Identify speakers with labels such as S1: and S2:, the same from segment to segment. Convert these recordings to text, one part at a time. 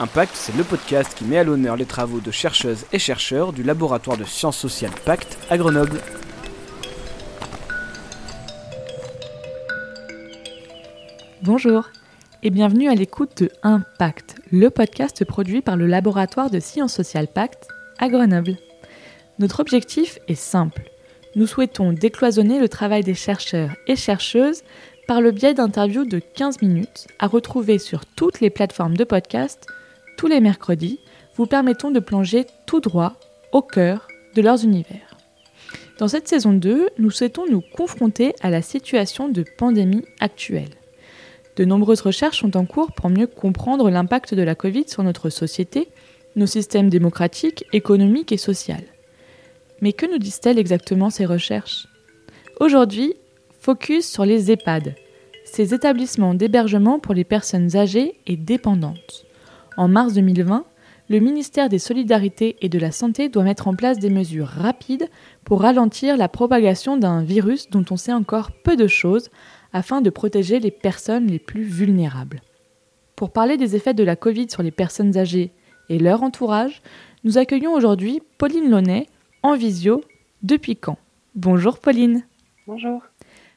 S1: Impact, c'est le podcast qui met à l'honneur les travaux de chercheuses et chercheurs du laboratoire de sciences sociales Pacte à Grenoble.
S2: Bonjour et bienvenue à l'écoute de Impact, le podcast produit par le laboratoire de sciences sociales Pacte à Grenoble. Notre objectif est simple. Nous souhaitons décloisonner le travail des chercheurs et chercheuses par le biais d'interviews de 15 minutes à retrouver sur toutes les plateformes de podcast tous les mercredis, vous permettons de plonger tout droit au cœur de leurs univers. Dans cette saison 2, nous souhaitons nous confronter à la situation de pandémie actuelle. De nombreuses recherches sont en cours pour mieux comprendre l'impact de la Covid sur notre société, nos systèmes démocratiques, économiques et sociaux. Mais que nous disent-elles exactement ces recherches? Aujourd'hui, focus sur les EHPAD, ces établissements d'hébergement pour les personnes âgées et dépendantes. En mars 2020, le ministère des Solidarités et de la Santé doit mettre en place des mesures rapides pour ralentir la propagation d'un virus dont on sait encore peu de choses afin de protéger les personnes les plus vulnérables. Pour parler des effets de la Covid sur les personnes âgées et leur entourage, nous accueillons aujourd'hui Pauline Launay en visio depuis Caen. Bonjour Pauline.
S3: Bonjour.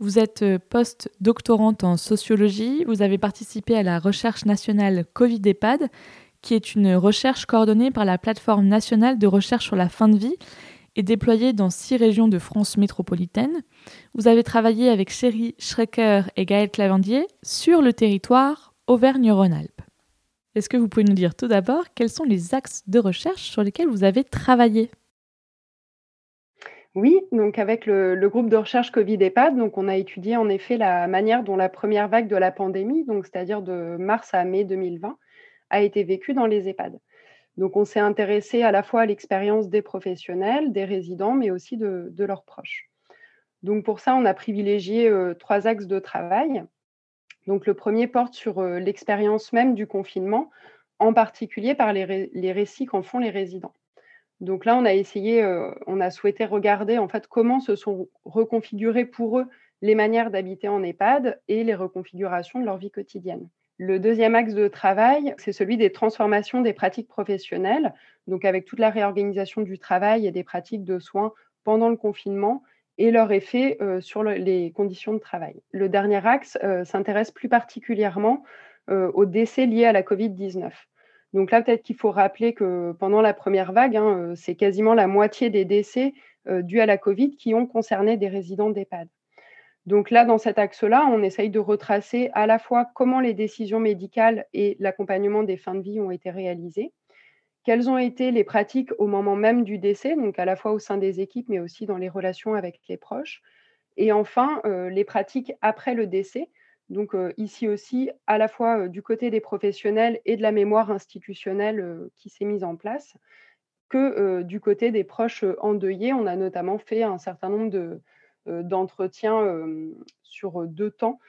S2: Vous êtes post-doctorante en sociologie, vous avez participé à la recherche nationale Covid-EHPAD, qui est une recherche coordonnée par la plateforme nationale de recherche sur la fin de vie et déployée dans six régions de France métropolitaine. Vous avez travaillé avec Chéri Schrecker et Gaël Clavandier sur le territoire Auvergne-Rhône-Alpes. Est-ce que vous pouvez nous dire tout d'abord quels sont les axes de recherche sur lesquels vous avez travaillé?
S3: Oui, donc avec le, groupe de recherche Covid-EHPAD, donc on a étudié en effet la manière dont la première vague de la pandémie, donc c'est-à-dire de mars à mai 2020, a été vécue dans les EHPAD. Donc on s'est intéressé à la fois à l'expérience des professionnels, des résidents, mais aussi de, leurs proches. Donc pour ça, on a privilégié euh, trois axes de travail. Donc le premier porte sur euh, l'expérience même du confinement, en particulier par les récits qu'en font les résidents. Donc là, on a essayé, euh, on a souhaité regarder en fait comment se sont reconfigurées pour eux les manières d'habiter en EHPAD et les reconfigurations de leur vie quotidienne. Le deuxième axe de travail, c'est celui des transformations des pratiques professionnelles, donc avec toute la réorganisation du travail et des pratiques de soins pendant le confinement et leur effet euh, sur les conditions de travail. Le dernier axe euh, s'intéresse plus particulièrement aux décès liés à la COVID-19. Donc là, peut-être qu'il faut rappeler que pendant la première vague, hein, euh, c'est quasiment la moitié des décès euh, dus à la Covid qui ont concerné des résidents d'EHPAD. Donc là, dans cet axe-là, on essaye de retracer à la fois comment les décisions médicales et l'accompagnement des fins de vie ont été réalisées, quelles ont été les pratiques au moment même du décès, donc à la fois au sein des équipes, mais aussi dans les relations avec les proches, et enfin euh, les pratiques après le décès, donc ici aussi, à la fois du côté des professionnels et de la mémoire institutionnelle qui s'est mise en place, que du côté des proches endeuillés. On a notamment fait un certain nombre d'entretiens sur deux temps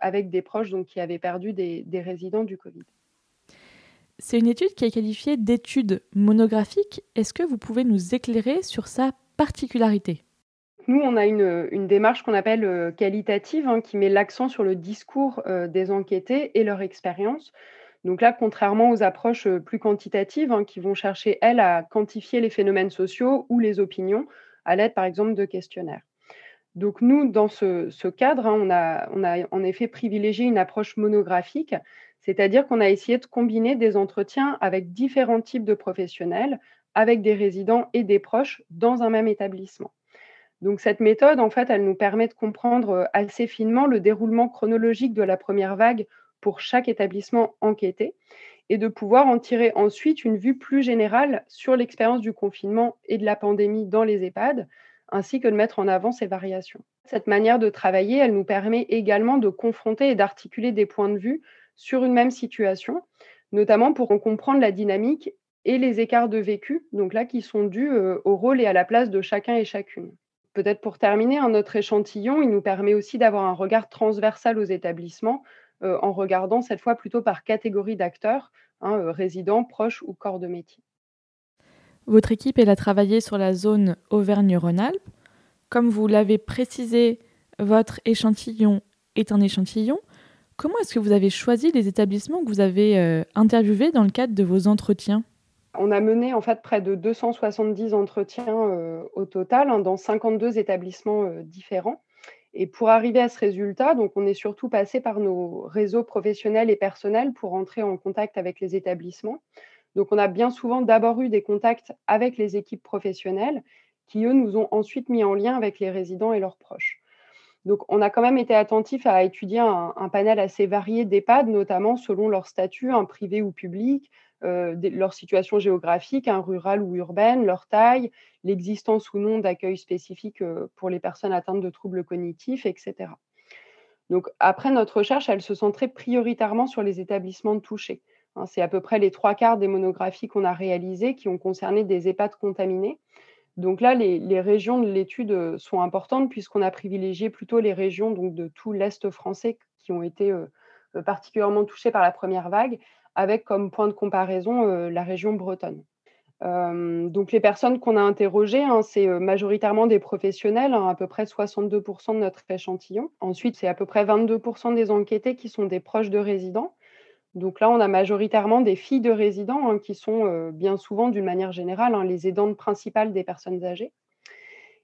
S3: avec des proches qui avaient perdu des résidents du Covid.
S2: C'est une étude qui est qualifiée d'étude monographique. Est-ce que vous pouvez nous éclairer sur sa particularité?
S3: Nous, on a une, démarche qu'on appelle euh, qualitative, hein, qui met l'accent sur le discours euh, des enquêtés et leur expérience. Donc là, contrairement aux approches euh, plus quantitatives, hein, qui vont chercher, elles, à quantifier les phénomènes sociaux ou les opinions, à l'aide, par exemple, de questionnaires. Donc nous, dans ce, cadre, hein, on, a, on, a, en effet privilégié une approche monographique, c'est-à-dire qu'on a essayé de combiner des entretiens avec différents types de professionnels, avec des résidents et des proches dans un même établissement. Donc cette méthode, en fait, elle nous permet de comprendre euh, assez finement le déroulement chronologique de la première vague pour chaque établissement enquêté et de pouvoir en tirer ensuite une vue plus générale sur l'expérience du confinement et de la pandémie dans les EHPAD, ainsi que de mettre en avant ces variations. Cette manière de travailler, elle nous permet également de confronter et d'articuler des points de vue sur une même situation, notamment pour comprendre la dynamique et les écarts de vécu, donc là qui sont dus euh, au rôle et à la place de chacun et chacune. Peut-être pour terminer, un autre échantillon, il nous permet aussi d'avoir un regard transversal aux établissements euh, en regardant cette fois plutôt par catégorie d'acteurs, hein, euh, résidents, proches ou corps de métier.
S2: Votre équipe, elle a travaillé sur la zone Auvergne-Rhône-Alpes. Comme vous l'avez précisé, votre échantillon est un échantillon. Comment est-ce que vous avez choisi les établissements que vous avez interviewés dans le cadre de vos entretiens?
S3: On a mené en fait près de 270 entretiens au total hein, dans 52 établissements différents. Et pour arriver à ce résultat, on est surtout passé par nos réseaux professionnels et personnels pour entrer en contact avec les établissements. Donc on a bien souvent d'abord eu des contacts avec les équipes professionnelles qui, eux, nous ont ensuite mis en lien avec les résidents et leurs proches. Donc on a quand même été attentif à étudier un, un panel assez varié d'EHPAD, notamment selon leur statut, un privé ou public, euh, leur situation géographique, un rural ou urbaine, leur taille, l'existence ou non d'accueil spécifique euh, pour les personnes atteintes de troubles cognitifs, etc. Donc après notre recherche, elle se centrait prioritairement sur les établissements touchés. Hein, c'est à peu près les trois quarts des monographies qu'on a réalisées qui ont concerné des EHPAD contaminés. Donc là, les, régions de l'étude euh, sont importantes puisqu'on a privilégié plutôt les régions de tout l'Est français qui ont été particulièrement touchées par la première vague, avec comme point de comparaison euh, la région bretonne. Euh, donc les personnes qu'on a interrogées, hein, c'est euh, majoritairement des professionnels, hein, à peu près 62% de notre échantillon. Ensuite, c'est à peu près 22% des enquêtés qui sont des proches de résidents. Donc là, on a majoritairement des filles de résidents hein, qui sont bien souvent, d'une manière générale, les aidantes principales des personnes âgées.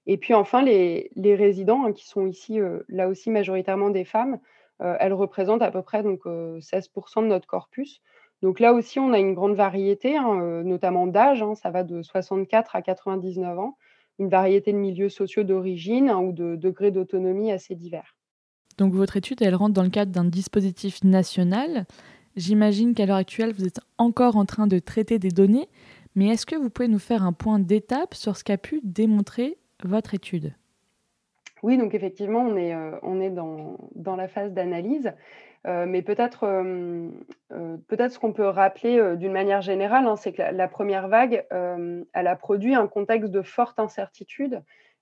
S3: Et puis enfin, les, résidents, qui sont ici, là aussi, majoritairement des femmes, elles représentent à peu près donc, 16% de notre corpus. Donc là aussi, on a une grande variété, hein, euh, notamment d'âge, hein, ça va de 64 à 99 ans, une variété de milieux sociaux d'origine hein, ou de degrés d'autonomie assez divers.
S2: Donc votre étude, elle rentre dans le cadre d'un dispositif national. J'imagine qu'à l'heure actuelle, vous êtes encore en train de traiter des données, mais est-ce que vous pouvez nous faire un point d'étape sur ce qu'a pu démontrer votre étude?
S3: Oui, donc effectivement, on est, euh, on est dans, dans la phase d'analyse. Euh, mais peut-être euh, euh, peut ce qu'on peut rappeler d'une manière générale, hein, c'est que la, première vague, elle a produit un contexte de forte incertitude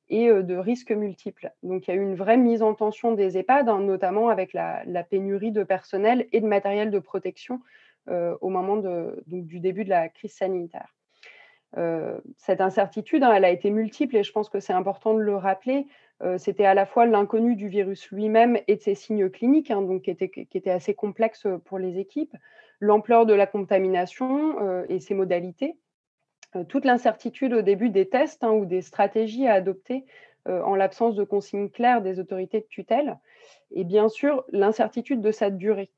S3: et de risques multiples. Donc il y a eu une vraie mise en tension des EHPAD, hein, notamment avec la, pénurie de personnel et de matériel de protection au moment du début de la crise sanitaire. Cette incertitude, hein, elle a été multiple et je pense que c'est important de le rappeler. Euh, c'était à la fois l'inconnu du virus lui-même et de ses signes cliniques, hein, donc qui étaient, assez complexes pour les équipes, l'ampleur de la contamination euh, et ses modalités, euh, toute l'incertitude au début des tests hein, ou des stratégies à adopter en l'absence de consignes claires des autorités de tutelle, et bien sûr l'incertitude de sa durée.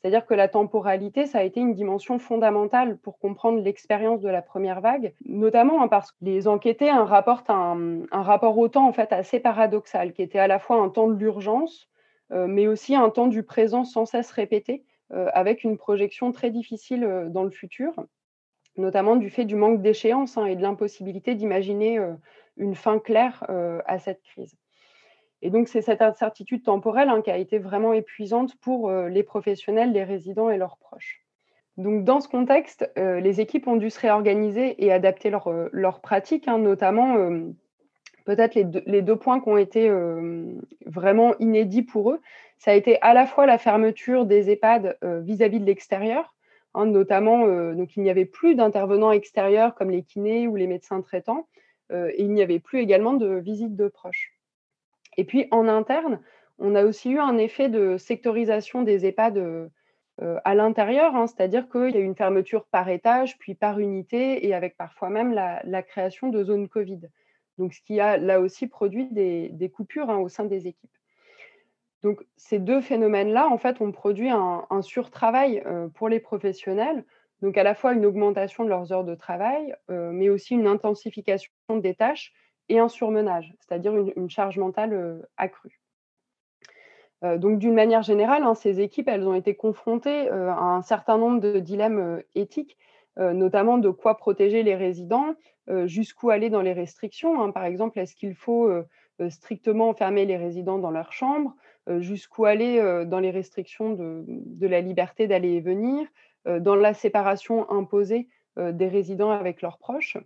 S3: C'est-à-dire que la temporalité, ça a été une dimension fondamentale pour comprendre l'expérience de la première vague, notamment hein, parce que les enquêtés rapportent un, rapport au temps en fait assez paradoxal, qui était à la fois un temps de l'urgence, euh, mais aussi un temps du présent sans cesse répété, euh, avec une projection très difficile euh, dans le futur, notamment du fait du manque d'échéance hein, et de l'impossibilité d'imaginer une fin claire à cette crise. Et donc, c'est cette incertitude temporelle hein, qui a été vraiment épuisante pour euh, les professionnels, les résidents et leurs proches. Donc, dans ce contexte, euh, les équipes ont dû se réorganiser et adapter leurs euh, pratiques, hein, notamment peut-être les, deux points qui ont été vraiment inédits pour eux. Ça a été à la fois la fermeture des EHPAD vis-à-vis de l'extérieur, hein, notamment, donc il n'y avait plus d'intervenants extérieurs comme les kinés ou les médecins traitants, et il n'y avait plus également de visites de proches. Et puis en interne, on a aussi eu un effet de sectorisation des EHPAD euh, à l'intérieur, hein, c'est-à-dire qu'il y a eu une fermeture par étage, puis par unité, et avec parfois même la, création de zones Covid. Donc, ce qui a là aussi produit des, coupures hein, au sein des équipes. Donc, ces deux phénomènes-là, en fait, ont produit un, surtravail euh, pour les professionnels, donc à la fois une augmentation de leurs heures de travail, euh, mais aussi une intensification des tâches et un surmenage, c'est-à-dire une, charge mentale euh, accrue. Euh, donc, d'une manière générale, hein, ces équipes, elles ont été confrontées euh, à un certain nombre de dilemmes éthiques, notamment de quoi protéger les résidents, jusqu'où aller dans les restrictions. Hein. Par exemple, est-ce qu'il faut strictement enfermer les résidents dans leur chambre, jusqu'où aller dans les restrictions de, de la liberté d'aller et venir, dans la séparation imposée des résidents avec leurs proches?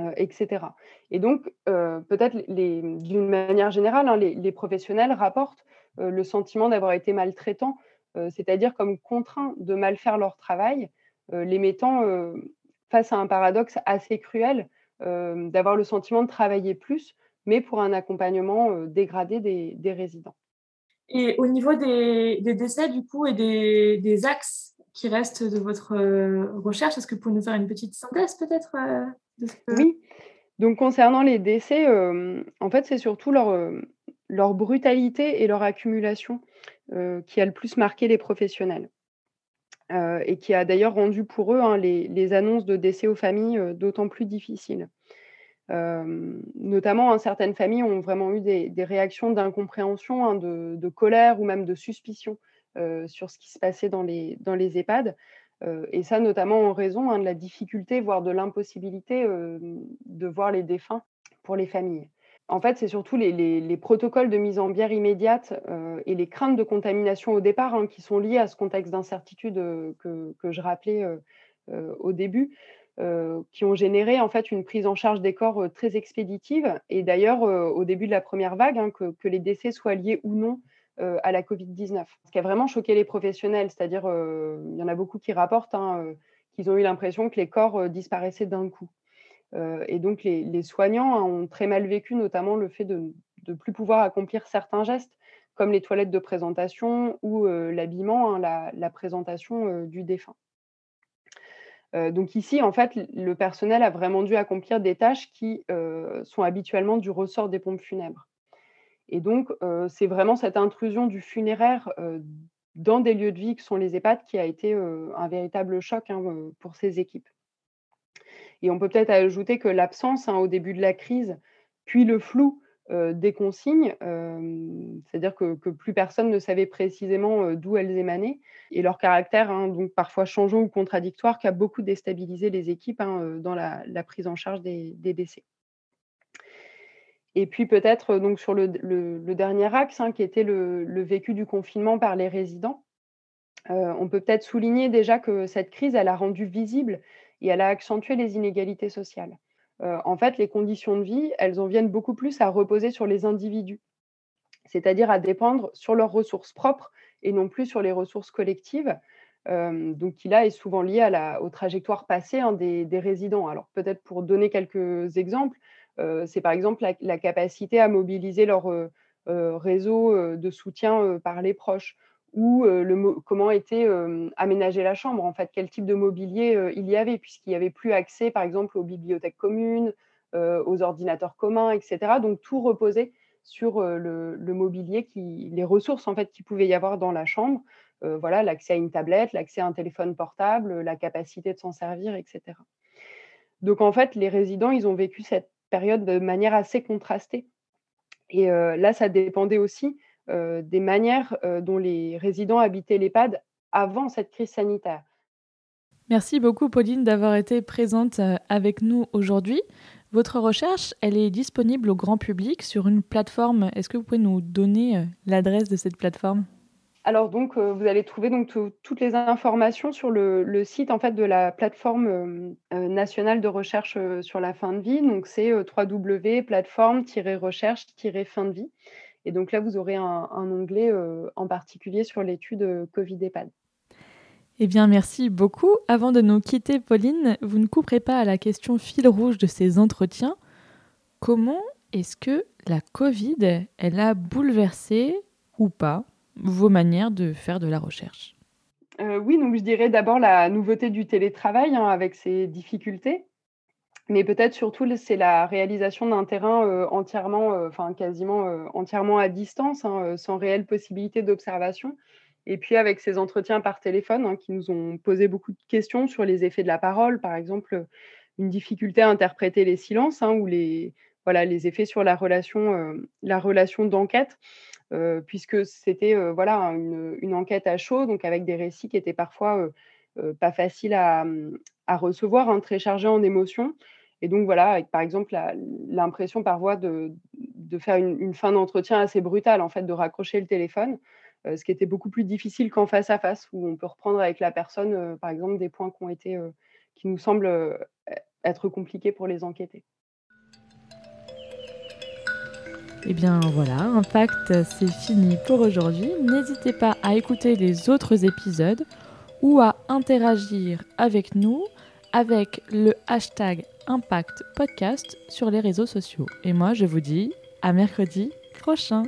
S3: Euh, etc. Et donc, euh, peut-être d'une manière générale, hein, les, professionnels rapportent euh, le sentiment d'avoir été maltraitants, c'est-à-dire comme contraints de mal faire leur travail, les mettant face à un paradoxe assez cruel d'avoir le sentiment de travailler plus, mais pour un accompagnement dégradé des, résidents.
S2: Et au niveau des, décès, du coup, et des, axes qui restent de votre recherche, est-ce que vous pouvez nous faire une petite synthèse peut-être
S3: Oui. Donc concernant les décès, en fait, c'est surtout leur, brutalité et leur accumulation qui a le plus marqué les professionnels. et qui a d'ailleurs rendu pour eux hein, les, annonces de décès aux familles d'autant plus difficiles. notamment, hein, certaines familles ont vraiment eu des, réactions d'incompréhension, hein, de, colère ou même de suspicion sur ce qui se passait dans les EHPAD. Et ça, notamment en raison de la difficulté, voire de l'impossibilité de voir les défunts pour les familles. En fait, c'est surtout les, protocoles de mise en bière immédiate euh, et les craintes de contamination au départ hein, qui sont liées à ce contexte d'incertitude euh, que, je rappelais euh, au début, qui ont généré une prise en charge des corps très expéditive. Et d'ailleurs, au début de la première vague, hein, que, les décès soient liés ou non à la Covid-19. Ce qui a vraiment choqué les professionnels, c'est-à-dire, il y en a beaucoup qui rapportent hein, qu'ils ont eu l'impression que les corps disparaissaient d'un coup. Euh, et donc, les, soignants hein, ont très mal vécu, notamment le fait de ne plus pouvoir accomplir certains gestes, comme les toilettes de présentation ou euh, l'habillement, hein, la, présentation euh, du défunt. donc ici, en fait, le personnel a vraiment dû accomplir des tâches qui sont habituellement du ressort des pompes funèbres. Et donc, c'est vraiment cette intrusion du funéraire dans des lieux de vie que sont les EHPAD qui a été un véritable choc hein, pour ces équipes. Et on peut peut-être ajouter que l'absence hein, au début de la crise, puis le flou des consignes, c'est-à-dire que, plus personne ne savait précisément d'où elles émanaient, et leur caractère, hein, donc parfois changeant ou contradictoire, qui a beaucoup déstabilisé les équipes dans la, prise en charge des, décès. Et puis peut-être donc sur le, dernier axe, qui était le, vécu du confinement par les résidents, on peut peut-être souligner déjà que cette crise, elle a rendu visible et elle a accentué les inégalités sociales. Euh, en fait, les conditions de vie, elles en viennent beaucoup plus à reposer sur les individus, c'est-à-dire à dépendre sur leurs ressources propres et non plus sur les ressources collectives. Euh, donc, qui là est souvent lié aux trajectoires passées hein, des, résidents. Alors, peut-être pour donner quelques exemples, euh, c'est par exemple la, capacité à mobiliser leur réseau de soutien par les proches ou comment était aménagée la chambre, en fait, quel type de mobilier il y avait, puisqu'il n'y avait plus accès, par exemple, aux bibliothèques communes, aux ordinateurs communs, etc. Donc tout reposait sur le, mobilier, les ressources en fait pouvait y avoir dans la chambre. voilà, l'accès à une tablette, l'accès à un téléphone portable, la capacité de s'en servir, etc. Donc en fait, les résidents, ils ont vécu cette période de manière assez contrastée. Et là, ça dépendait aussi euh, des manières euh, dont les résidents habitaient l'EHPAD avant cette crise sanitaire.
S2: Merci beaucoup Pauline d'avoir été présente euh, avec nous aujourd'hui. Votre recherche, elle est disponible au grand public sur une plateforme. Est-ce que vous pouvez nous donner l'adresse de cette plateforme?
S3: Alors donc, vous allez trouver donc toutes les informations sur le, site en fait de la plateforme nationale de recherche sur la fin de vie. Donc c'est www.plateforme-recherche-fin de vie. Et donc là, vous aurez un, onglet euh, en particulier sur l'étude euh, Covid-EHPAD.
S2: Eh bien, merci beaucoup. Avant de nous quitter, Pauline, vous ne couperez pas à la question fil rouge de ces entretiens. Comment est-ce que la Covid, elle a bouleversé ou pas vos manières de faire de la recherche
S3: euh, Oui, donc je dirais d'abord la nouveauté du télétravail hein, avec ses difficultés. Mais peut-être surtout, c'est la réalisation d'un terrain entièrement, enfin quasiment entièrement à distance, hein, sans réelle possibilité d'observation. Et puis avec ces entretiens par téléphone hein, qui nous ont posé beaucoup de questions sur les effets de la parole, par exemple, une difficulté à interpréter les silences ou les, voilà, les effets sur la relation, la relation d'enquête. Puisque c'était voilà une, enquête à chaud, donc avec des récits qui étaient parfois pas faciles à, à recevoir, hein, très chargé en émotions. Et donc voilà, par exemple l'impression par de, faire une, fin d'entretien assez brutale, en fait, de raccrocher le téléphone, euh, ce qui était beaucoup plus difficile qu'en face à face, où on peut reprendre avec la personne, euh, par exemple, des points qui euh, qui nous semblent être compliqués pour les enquêter.
S2: Et eh bien voilà, Impact, c'est fini pour aujourd'hui. N'hésitez pas à écouter les autres épisodes ou à interagir avec nous avec le hashtag Impact Podcast sur les réseaux sociaux. Et moi, je vous dis à mercredi prochain.